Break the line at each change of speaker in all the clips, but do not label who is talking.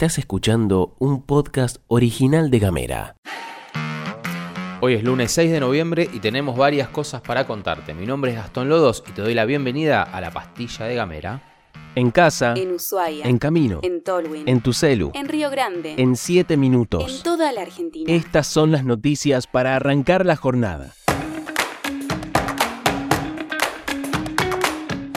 Estás escuchando un podcast original de Gamera.
Hoy es lunes 6 de noviembre y tenemos varias cosas para contarte. Mi nombre es Gastón Lodos y te doy la bienvenida a la pastilla de Gamera.
En casa,
En Ushuaia.
en camino,
En Tolwyn.
en tu celu,
En Río Grande.
en 7
En
minutos.
toda la Argentina.
Estas son las noticias para arrancar la jornada.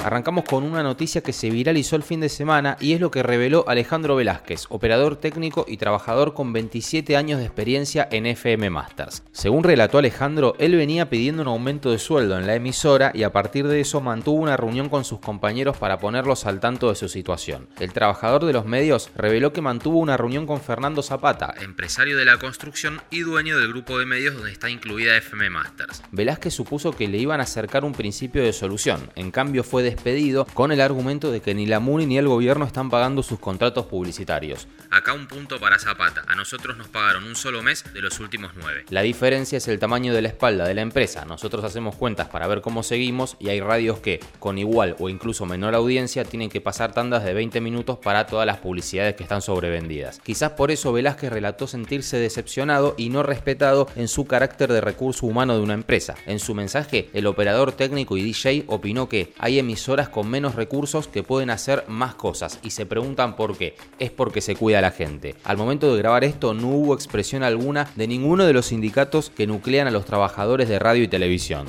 Arrancamos con una noticia que se viralizó el fin de semana y es lo que reveló Alejandro Velázquez, operador técnico y trabajador con 27 años de experiencia en FM Masters. Según relató Alejandro, él venía pidiendo un aumento de sueldo en la emisora y a partir de eso mantuvo una reunión con sus compañeros para ponerlos al tanto de su situación. El trabajador de los medios reveló que mantuvo una reunión con Fernando Zapata, empresario de la construcción y dueño del grupo de medios donde está incluida FM Masters. Velázquez supuso que le iban a acercar un principio de solución, en cambio fue despedido con el argumento de que ni la MUNI ni el gobierno están pagando sus contratos publicitarios. Acá un punto para Zapata, a nosotros nos pagaron un solo mes de los últimos nueve. La diferencia es el tamaño de la espalda de la empresa, nosotros hacemos cuentas para ver cómo seguimos y hay radios que, con igual o incluso menor audiencia, tienen que pasar tandas de 20 minutos para todas las publicidades que están sobrevendidas. Quizás por eso Velázquez relató sentirse decepcionado y no respetado en su carácter de recurso humano de una empresa. En su mensaje, el operador técnico y DJ opinó que hay emisoras con menos recursos que pueden hacer más cosas y se preguntan por qué. Es porque se cuida a la gente. Al momento de grabar esto no hubo expresión alguna de ninguno de los sindicatos que nuclean a los trabajadores de radio y televisión.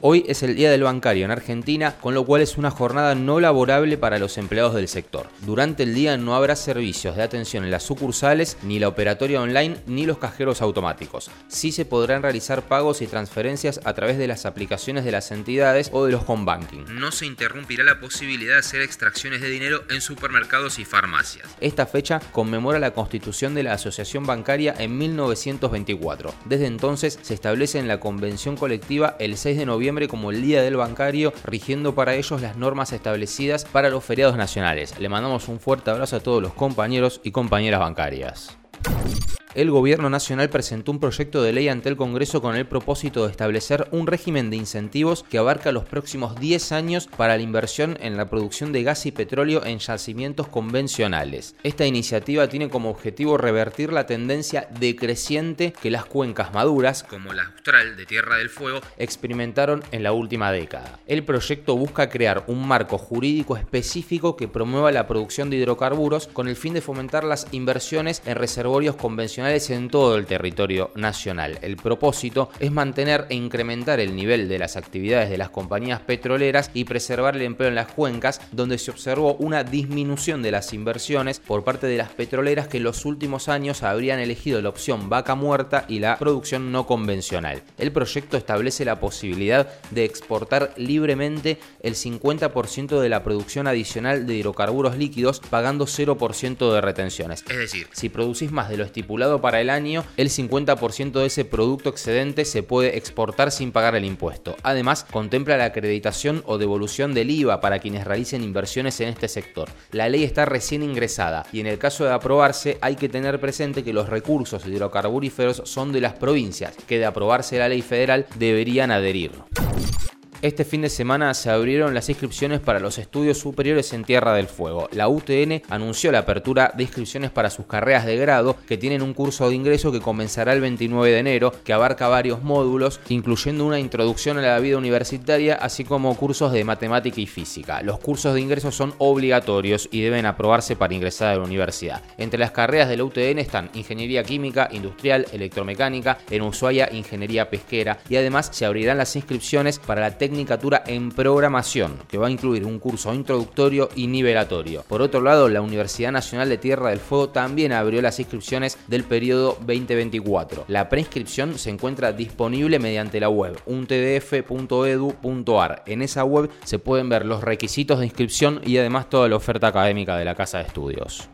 Hoy es el Día del Bancario en Argentina, con lo cual es una jornada no laborable para los empleados del sector. Durante el día no habrá servicios de atención en las sucursales, ni la operatoria online, ni los cajeros automáticos. Sí se podrán realizar pagos y transferencias a través de las aplicaciones de las entidades o de los home banking. No se interrumpirá la posibilidad de hacer extracciones de dinero en supermercados y farmacias. Esta fecha conmemora la constitución de la Asociación Bancaria en 1924. Desde entonces se establece en la convención colectiva el 6 de noviembre como el Día del Bancario, rigiendo para ellos las normas establecidas para los feriados nacionales. Le mandamos un fuerte abrazo a todos los compañeros y compañeras bancarias el Gobierno Nacional presentó un proyecto de ley ante el Congreso con el propósito de establecer un régimen de incentivos que abarca los próximos 10 años para la inversión en la producción de gas y petróleo en yacimientos convencionales. Esta iniciativa tiene como objetivo revertir la tendencia decreciente que las cuencas maduras, como la austral de Tierra del Fuego, experimentaron en la última década. El proyecto busca crear un marco jurídico específico que promueva la producción de hidrocarburos con el fin de fomentar las inversiones en reservorios convencionales en todo el territorio nacional. El propósito es mantener e incrementar el nivel de las actividades de las compañías petroleras y preservar el empleo en las cuencas, donde se observó una disminución de las inversiones por parte de las petroleras que en los últimos años habrían elegido la opción vaca muerta y la producción no convencional. El proyecto establece la posibilidad de exportar libremente el 50% de la producción adicional de hidrocarburos líquidos pagando 0% de retenciones. Es decir, si producís más de lo estipulado para el año, el 50% de ese producto excedente se puede exportar sin pagar el impuesto. Además, contempla la acreditación o devolución del IVA para quienes realicen inversiones en este sector. La ley está recién ingresada y en el caso de aprobarse hay que tener presente que los recursos hidrocarburíferos son de las provincias, que de aprobarse la ley federal deberían adherir. Este fin de semana se abrieron las inscripciones para los estudios superiores en Tierra del Fuego. La UTN anunció la apertura de inscripciones para sus carreras de grado que tienen un curso de ingreso que comenzará el 29 de enero, que abarca varios módulos, incluyendo una introducción a la vida universitaria, así como cursos de matemática y física. Los cursos de ingreso son obligatorios y deben aprobarse para ingresar a la universidad. Entre las carreras de la UTN están Ingeniería Química, Industrial, Electromecánica, en Ushuaia Ingeniería Pesquera y además se abrirán las inscripciones para la Tecnicatura en Programación, que va a incluir un curso introductorio y nivelatorio. Por otro lado, la Universidad Nacional de Tierra del Fuego también abrió las inscripciones del periodo 2024. La preinscripción se encuentra disponible mediante la web untdf.edu.ar. En esa web se pueden ver los requisitos de inscripción y además toda la oferta académica de la Casa de Estudios.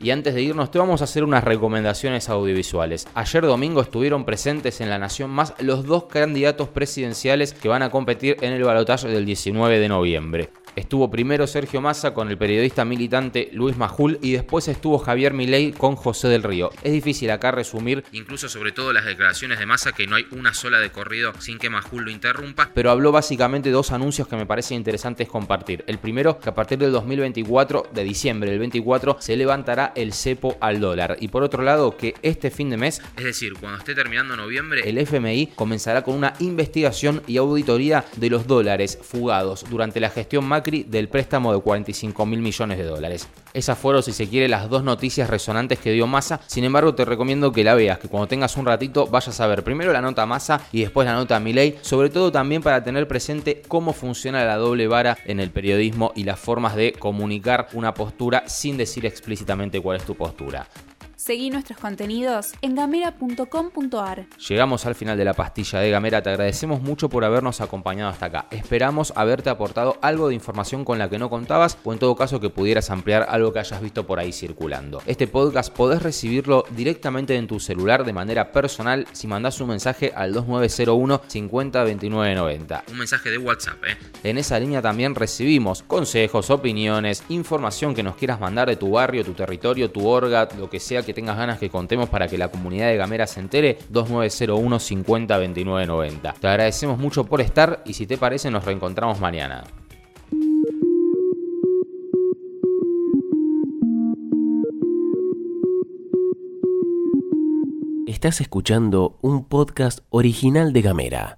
Y antes de irnos te vamos a hacer unas recomendaciones audiovisuales. Ayer domingo estuvieron presentes en La Nación Más los dos candidatos presidenciales que van a competir en el balotaje del 19 de noviembre. Estuvo primero Sergio Massa con el periodista militante Luis Majul y después estuvo Javier Milei con José del Río. Es difícil acá resumir, incluso sobre todo las declaraciones de Massa, que no hay una sola de corrido sin que Majul lo interrumpa, pero habló básicamente dos anuncios que me parecen interesantes compartir. El primero, que a partir del 2024, de diciembre del 24, se levantará el cepo al dólar. Y por otro lado, que este fin de mes, es decir, cuando esté terminando noviembre, el FMI comenzará con una investigación y auditoría de los dólares fugados durante la gestión Del préstamo de 45 mil millones de dólares. Esas fueron, si se quiere, las dos noticias resonantes que dio Massa. Sin embargo, te recomiendo que la veas, que cuando tengas un ratito vayas a ver primero la nota Massa y después la nota Milei, sobre todo también para tener presente cómo funciona la doble vara en el periodismo y las formas de comunicar una postura sin decir explícitamente cuál es tu postura.
Seguí nuestros contenidos en gamera.com.ar.
Llegamos al final de la pastilla de Gamera, te agradecemos mucho por habernos acompañado hasta acá. Esperamos haberte aportado algo de información con la que no contabas o en todo caso que pudieras ampliar algo que hayas visto por ahí circulando. Este podcast podés recibirlo directamente en tu celular de manera personal si mandás un mensaje al 2901 50 Un mensaje de WhatsApp, ¿eh? En esa línea también recibimos consejos, opiniones, información que nos quieras mandar de tu barrio, tu territorio, tu orga, lo que sea que tengas ganas que contemos para que la comunidad de Gamera se entere, 2901 50 29 90. Te agradecemos mucho por estar y si te parece nos reencontramos mañana.
Estás escuchando un podcast original de Gamera.